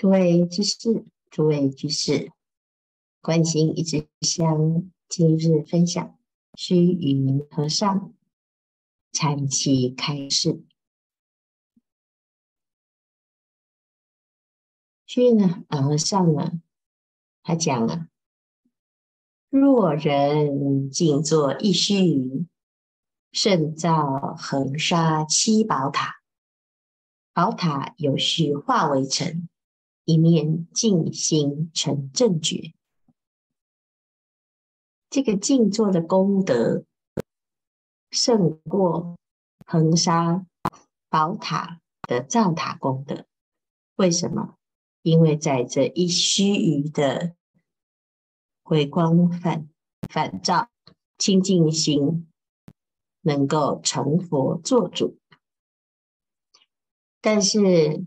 诸位居士，诸位居士，观心一支香，今日分享虚云和尚禅期开示。虚云和尚呢，他讲了：若人静坐一须臾，胜造恒沙七宝塔。宝塔有序化为尘。一念静心成正觉，这个静坐的功德胜过恒沙宝塔的造塔功德。为什么？因为在这一须臾的回光返返照清净心，能够成佛作主。但是。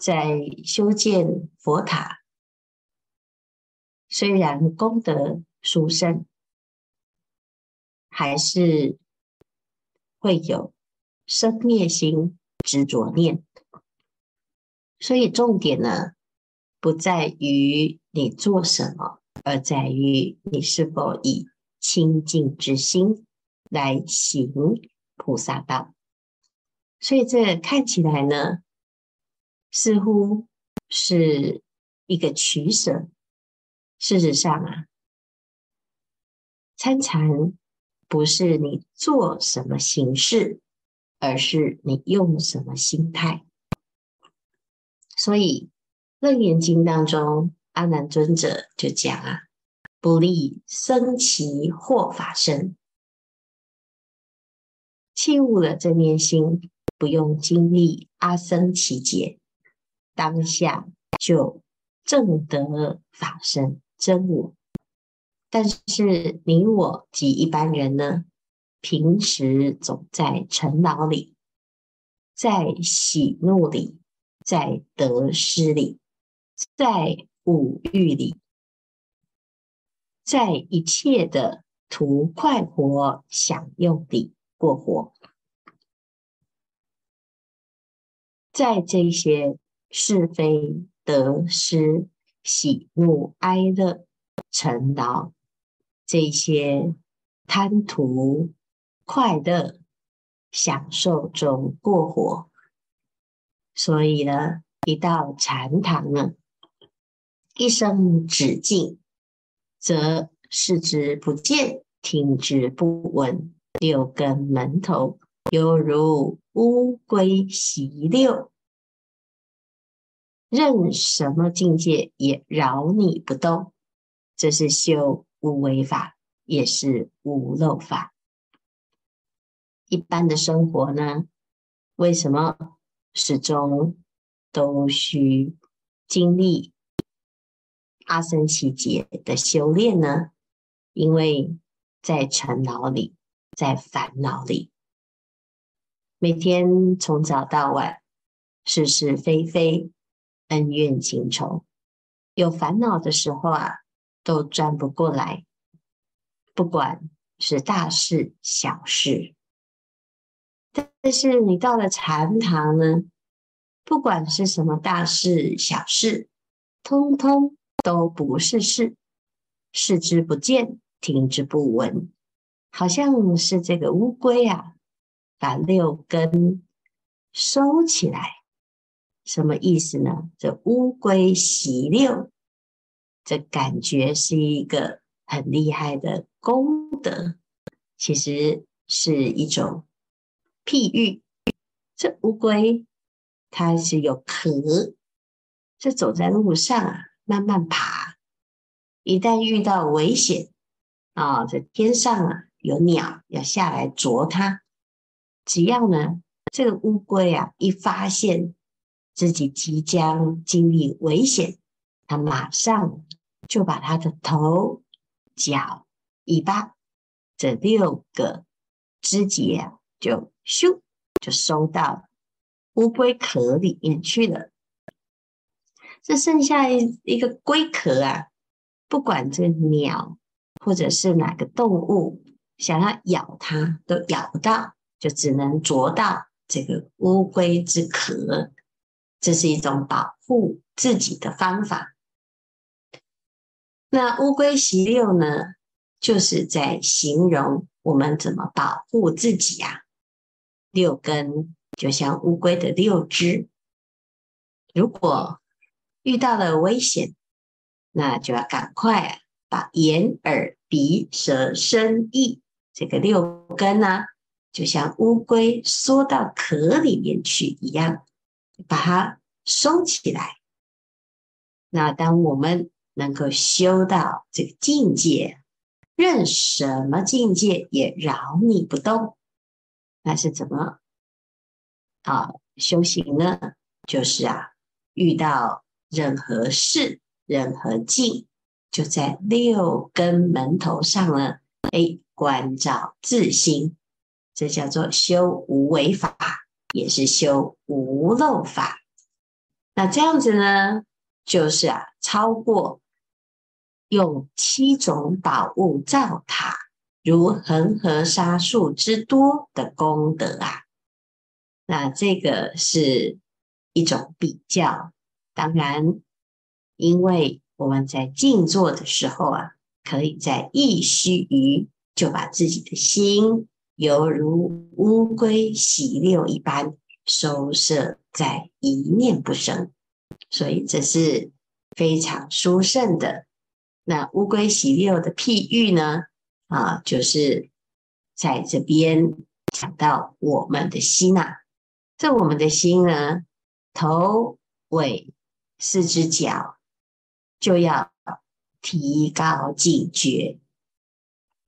在修建佛塔，虽然功德殊胜，还是会有生灭心、执着念。所以重点呢，不在于你做什么，而在于你是否以清净之心来行菩萨道。所以这看起来呢，似乎是一个取舍。事实上啊，参禅不是你做什么形式，而是你用什么心态。所以《楞严经》当中，阿难尊者就讲啊：“不立僧期或法身，契悟了正念心，不用经历阿僧只劫。”当下就正得法身真我，但是你我及一般人呢，平时总在尘劳里，在喜怒里，在得失里，在五欲里，在一切的图快活享用里过活，在这些。是非得失、喜怒哀乐、尘劳，这些贪图快乐、享受中过活。所以呢，一到禅堂呢，一声止境，则视之不见，听之不闻，六根门头犹如乌龟习六。任什么境界也饶你不动，这是修无为法，也是无漏法。一般的生活呢，为什么始终都需经历阿僧只劫的修炼呢？因为在尘劳里，在烦恼里，每天从早到晚，是是非非。恩怨情仇，有烦恼的时候啊，都转不过来。不管是大事小事，但是你到了禅堂呢，不管是什么大事小事，通通都不是事，视之不见，听之不闻，好像是这个乌龟啊，把六根收起来。什么意思呢？这乌龟袭遛，这感觉是一个很厉害的功德，其实是一种譬喻。这乌龟它是有壳，这走在路上啊，慢慢爬，一旦遇到危险啊，这天上啊有鸟要下来啄它，只要呢这个乌龟啊一发现。自己即将经历危险，他马上就把他的头、脚、尾巴这六个肢节啊，就咻就收到乌龟壳里面去了。这剩下一一个龟壳啊，不管这鸟或者是哪个动物想要咬它，都咬不到，就只能啄到这个乌龟之壳。这是一种保护自己的方法。那乌龟习六呢，就是在形容我们怎么保护自己啊。六根就像乌龟的六只，如果遇到了危险，那就要赶快把眼、耳、鼻、舌、身、意这个六根呢、就像乌龟缩到壳里面去一样，把它收起来。那当我们能够修到这个境界，任什么境界也扰你不动，那是怎么啊修行呢？就是啊，遇到任何事、任何境，就在六根门头上呢，哎，观照自心，这叫做修无为法，也是修无漏法。那这样子呢，就是啊，超过用七种宝物造塔，如恒河沙数之多的功德啊。那这个是一种比较，当然，因为我们在静坐的时候啊，可以在一须臾就把自己的心犹如乌龟洗六一般收摄在一念不生，所以这是非常殊胜的。那乌龟洗六的譬喻呢，啊，就是在这边讲到我们的心呐。这我们的心呢，头尾四只脚就要提高警觉。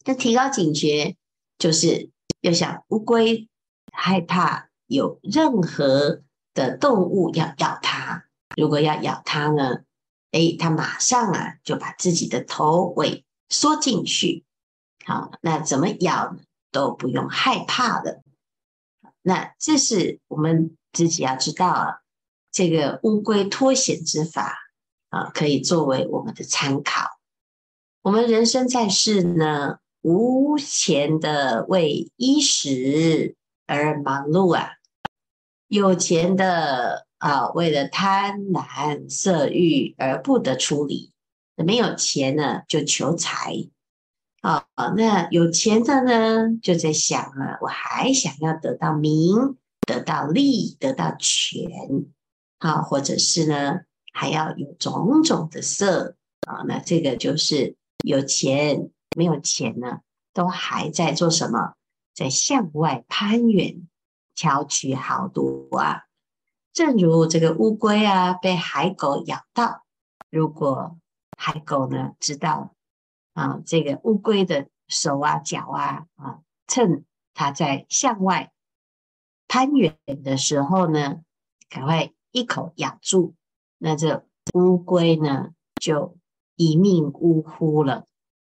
这提高警觉，就是要想乌龟害怕有任何的动物要咬它。如果要咬它呢，诶，它马上啊就把自己的头尾缩进去。好，那怎么咬都不用害怕的。那这是我们自己要知道啊，这个乌龟脱险之法啊，可以作为我们的参考。我们人生在世呢，无钱的为衣食而忙碌啊，有钱的啊，为了贪婪色欲而不得出离，没有钱呢，就求财。啊、那有钱的呢，就在想啊，我还想要得到名，得到利，得到权，啊、或者是呢，还要有种种的色啊、那这个就是有钱没有钱呢，都还在做什么？在向外攀援，巧取豪夺啊！正如这个乌龟啊，被海狗咬到，如果海狗呢，知道。啊，这个乌龟的手啊、脚啊，啊，趁它在向外攀援的时候呢，赶快一口咬住，那这乌龟呢就一命呜呼了。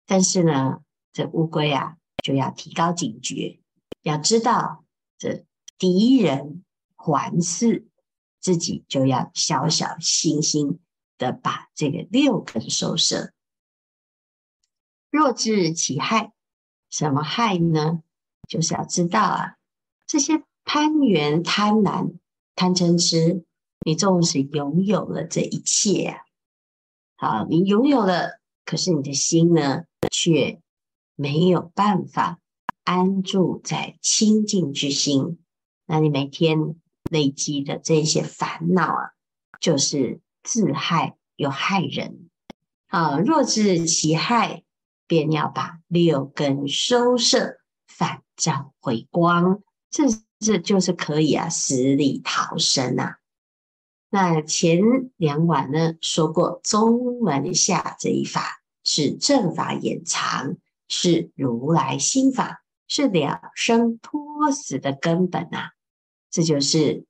但是呢，这乌龟啊就要提高警觉，要知道这敌人环伺，自己就要小小心心的把这个六根收摄。若知其害，什么害呢？就是要知道啊，这些攀缘、贪婪、贪嗔痴，你纵使拥有了这一切啊，好，你拥有了，可是你的心呢，却没有办法安住在清净之心。那你每天累积的这些烦恼啊，就是自害又害人。啊，若知其害。便要把六根收摄，返照回光，这这就是可以啊，死里逃生啊。那前两晚呢说过，中门下这一法是正法掩藏，是如来心法，是了生脱死的根本啊。这就是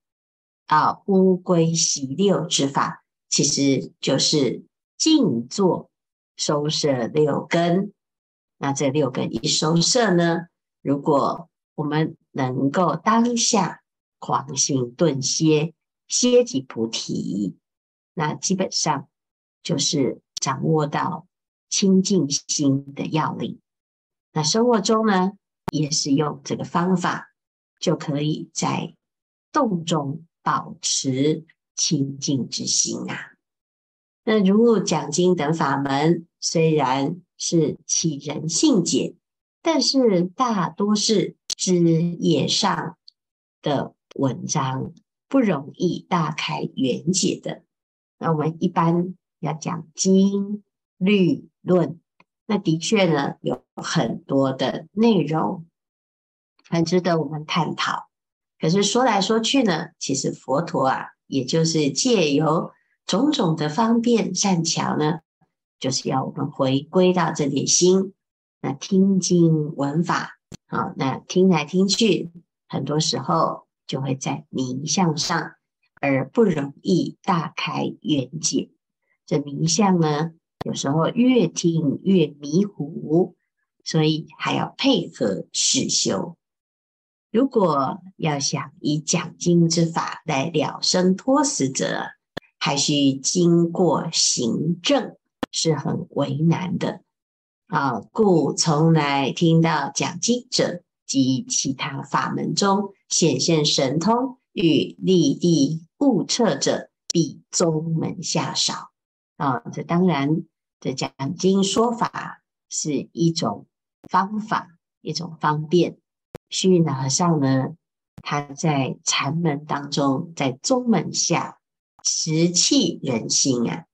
啊乌龟习六之法，其实就是静坐。收摄六根，那这六根一收摄呢？如果我们能够当下狂心顿歇，歇即菩提，那基本上就是掌握到清净心的要领。那生活中呢，也是用这个方法，就可以在动中保持清净之心啊。那如讲经等法门，虽然是启人性解，但是大多是枝叶上的文章，不容易大开圆解的。那我们一般要讲经律论，那的确呢有很多的内容，很值得我们探讨。可是说来说去呢，其实佛陀啊，也就是借由种种的方便善巧呢，就是要我们回归到这点心。那听经闻法，好，那听来听去，很多时候就会在名相上，而不容易大开圆解。这名相呢，有时候越听越迷糊，所以还要配合实修。如果要想以讲经之法来了生脱死者，还需经过行证，是很为难的啊。故从来听到讲经者及其他法门中显现神通与立地悟彻者，比宗门下少啊。这当然，这讲经说法是一种方法，一种方便。虚云老和尚呢，他在禅门当中，在宗门下持契人心啊。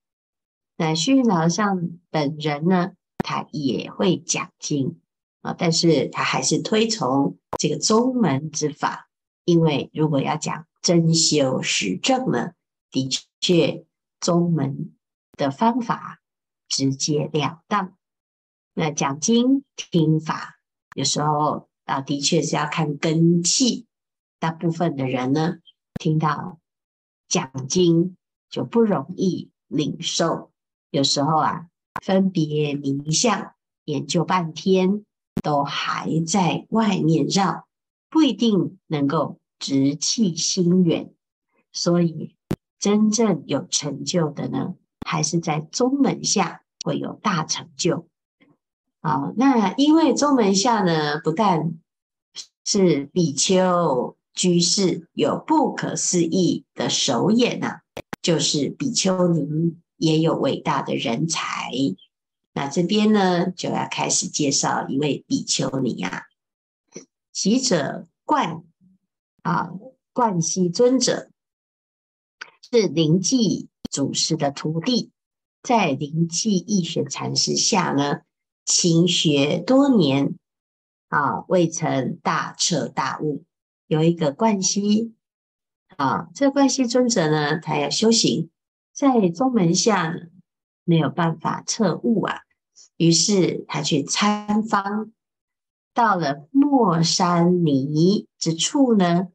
那虚云老和尚本人呢，他也会讲经啊，但是他还是推崇这个宗门之法，因为如果要讲真修实证呢，的确宗门的方法直截了当。那讲经听法有时候。啊，的确是要看根器。大部分的人呢，听到讲经就不容易领受。有时候啊，分别名相研究半天，都还在外面绕，不一定能够直契心源。所以，真正有成就的呢，还是在宗门下会有大成就。好，那因为宗门下呢，不但是比丘居士有不可思议的手眼呐、就是比丘尼也有伟大的人才。那这边呢，就要开始介绍一位比丘尼啊，喜者冠啊，冠希尊者是灵济祖师的徒弟，在灵济义玄禅师下呢。勤学多年啊，未曾大彻大悟。有一个冠希啊，这冠希尊者呢，他要修行，在宗门下，没有办法彻悟啊。于是他去参方，到了莫山尼之处呢，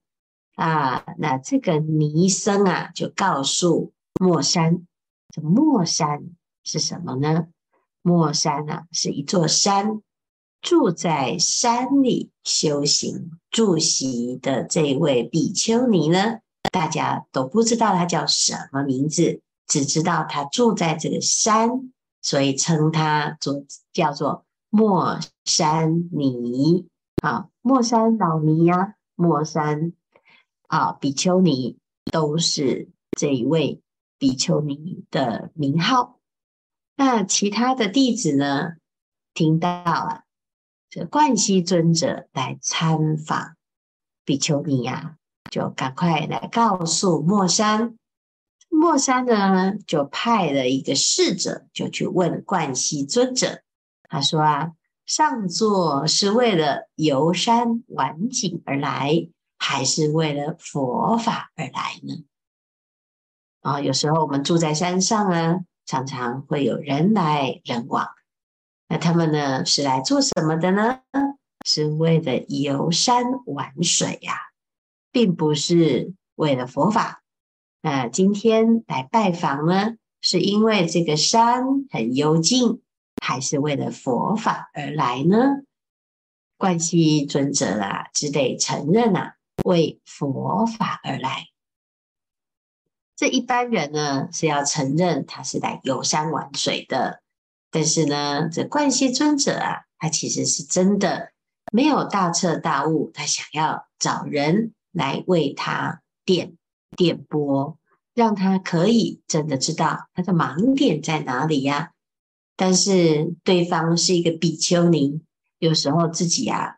啊，那这个尼僧啊，就告诉莫山，这莫山是什么呢？莫山啊，是一座山，住在山里修行住席的这位比丘尼呢，大家都不知道他叫什么名字，只知道他住在这个山，所以称他做叫做莫山尼啊，莫山老尼呀、啊，末山啊，比丘尼都是这一位比丘尼的名号。那其他的弟子呢，听到啊，这冠希尊者来参访比丘尼呀，就赶快来告诉莫山。末山呢，就派了一个侍者，就去问冠希尊者。他说啊，上座是为了游山玩景而来，还是为了佛法而来呢？啊，有时候我们住在山上啊。常常会有人来人往，那他们呢，是来做什么的呢？是为了游山玩水呀、并不是为了佛法。那今天来拜访呢，是因为这个山很幽静，还是为了佛法而来呢？冠希尊者啊，只得承认啊，为佛法而来。这一般人呢，是要承认他是来游山玩水的，但是呢，这冠希尊者啊，他其实是真的没有大彻大悟，他想要找人来为他点点拨，让他可以真的知道他的盲点在哪里呀。但是对方是一个比丘尼，有时候自己啊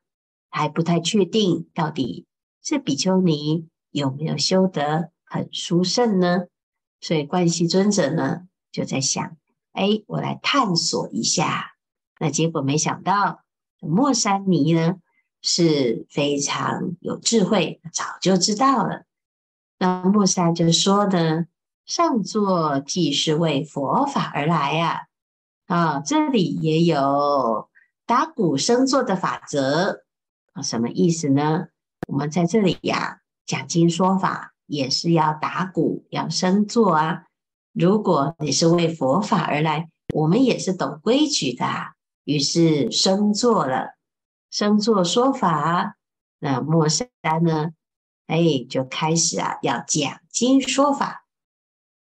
还不太确定到底这比丘尼有没有修得很殊胜呢？所以观世尊者呢就在想：哎，我来探索一下。那结果没想到莫珊尼呢是非常有智慧，早就知道了。那莫珊就说呢：上座即是为佛法而来呀。啊，这里也有打鼓生坐的法则啊，什么意思呢？我们在这里呀，讲经说法也是要打鼓，要升座啊。如果你是为佛法而来，我们也是懂规矩的，于是升座了，升座说法。那莫珊呢？哎，就开始啊，要讲经说法。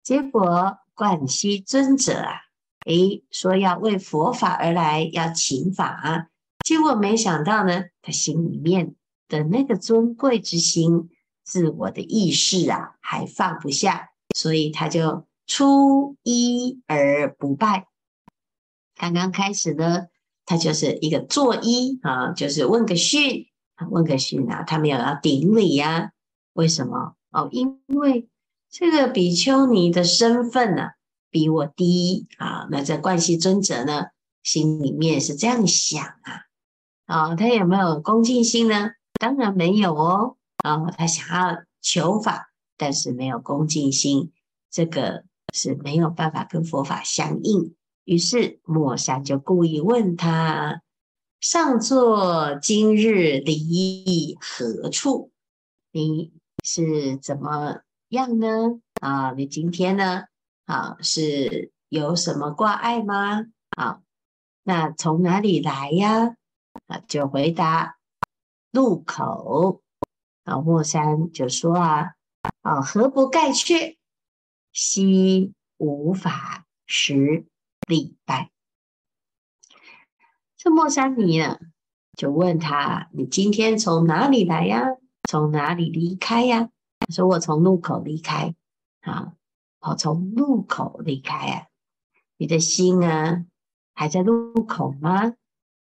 结果观世尊者啊。诶，说要为佛法而来，要请法，结果没想到呢，他心里面的那个尊贵之心、自我的意识啊，还放不下，所以他就出一而不拜。刚刚开始呢，他就是一个作揖啊，就是问个讯，问个讯啊，他没有要顶礼呀、为什么？哦，因为这个比丘尼的身份呢、比我低啊！那这观世尊者呢，心里面是这样想啊，啊，他有没有恭敬心呢？当然没有哦。啊，他想要求法，但是没有恭敬心，这个是没有办法跟佛法相应。于是莫珊就故意问他：上座今日离何处？你是怎么样呢？啊，你今天呢？啊，是有什么挂碍吗？啊，那从哪里来呀？啊，就回答路口。啊，莫山就说啊，啊，何不盖阙？悉无法实礼拜。这莫山尼呢，就问他：你今天从哪里来呀？从哪里离开呀？他说：我从路口离开。啊。我，从路口离开啊！你的心啊，还在路口吗？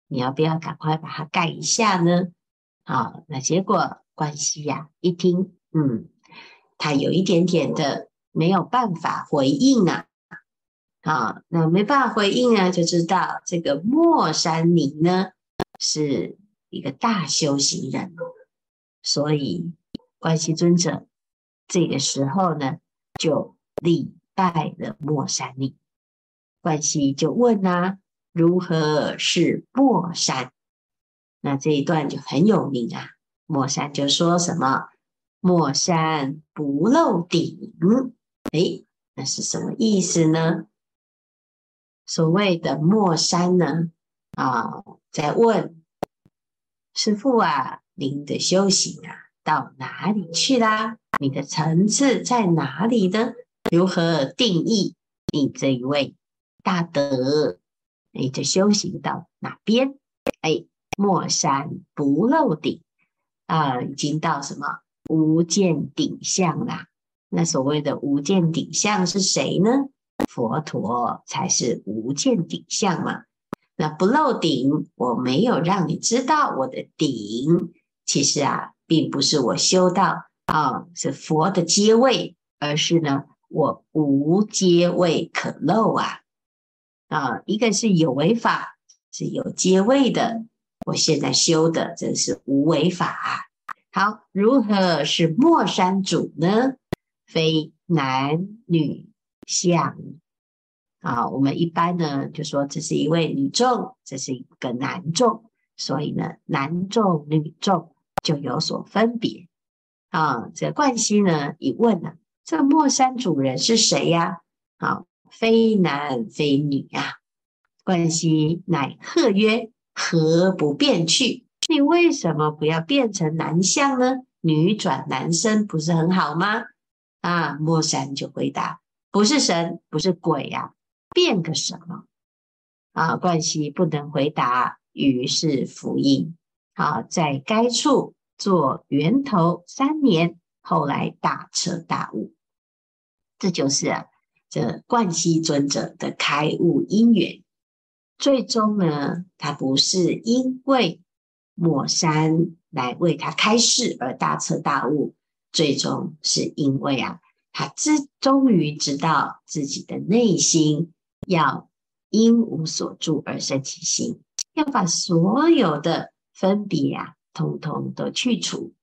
你要不要赶快把它盖一下呢？好，那结果观世呀，一听，嗯，他有一点点的没有办法回应啊。好，那没办法回应啊，就知道这个莫山尼呢是一个大修行人，所以观世尊者这个时候呢就。礼拜了莫山尼，观世就问啊，如何是莫山？那这一段就很有名啊。莫山就说什么？莫山不露顶。诶，那是什么意思呢？所谓的莫山呢？啊，在问师傅啊，您的修行啊，到哪里去啦？你的层次在哪里呢？如何定义你这一位大德？你的修行到哪边？哎，莫山不露顶啊，已经到什么无见顶相啦？那所谓的无见顶相是谁呢？佛陀才是无见顶相嘛。那不露顶，我没有让你知道我的顶。其实啊，并不是我修道啊是佛的阶位，而是呢。我无阶位可漏啊！啊，一个是有为法，是有阶位的。我现在修的这是无为法。好，如何是莫山主呢？非男女相啊！我们一般呢就说这是一位女众，这是一个男众，所以呢男众女众就有所分别啊。这冠希呢一问呢。这个莫山主人是谁呀？好，非男非女啊。冠希乃喝曰：“何不变去？你为什么不要变成男相呢？女转男身不是很好吗？”啊，莫山就回答：“不是神，不是鬼呀，啊，变个什么？”啊，冠希不能回答，于是伏应。好，在该处做源头三年。后来大彻大悟，这就是啊，这观西尊者的开悟因缘。最终呢，他不是因为末山来为他开示而大彻大悟，最终是因为啊，他知终于知道自己的内心要因无所住而生其心，要把所有的分别啊，通通都去除。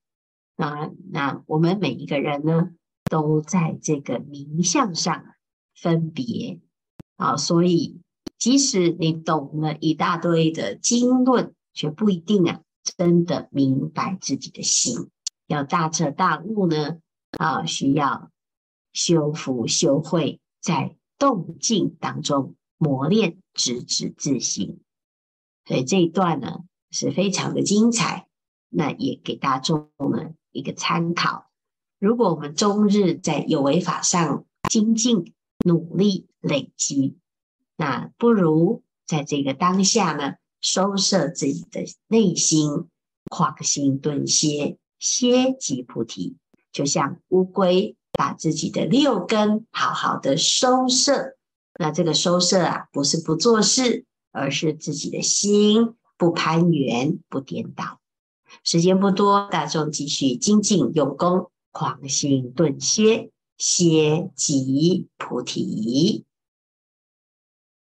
啊，那我们每一个人呢，都在这个名相上分别啊，所以。即使你懂了一大堆的经论，却不一定啊，真的明白自己的心。要大彻大悟呢，啊，需要修福修慧，在动静当中磨练，直指自心。所以这一段呢，是非常的精彩，那也给大众们一个参考。如果我们终日在有为法上精进、努力、累积。那不如在这个当下呢，收摄自己的内心，狂心顿歇，歇即菩提。就像乌龟把自己的六根好好的收摄，那这个收摄啊，不是不做事，而是自己的心不攀缘，不颠倒。时间不多，大众继续精进用功，狂心顿歇，歇即菩提。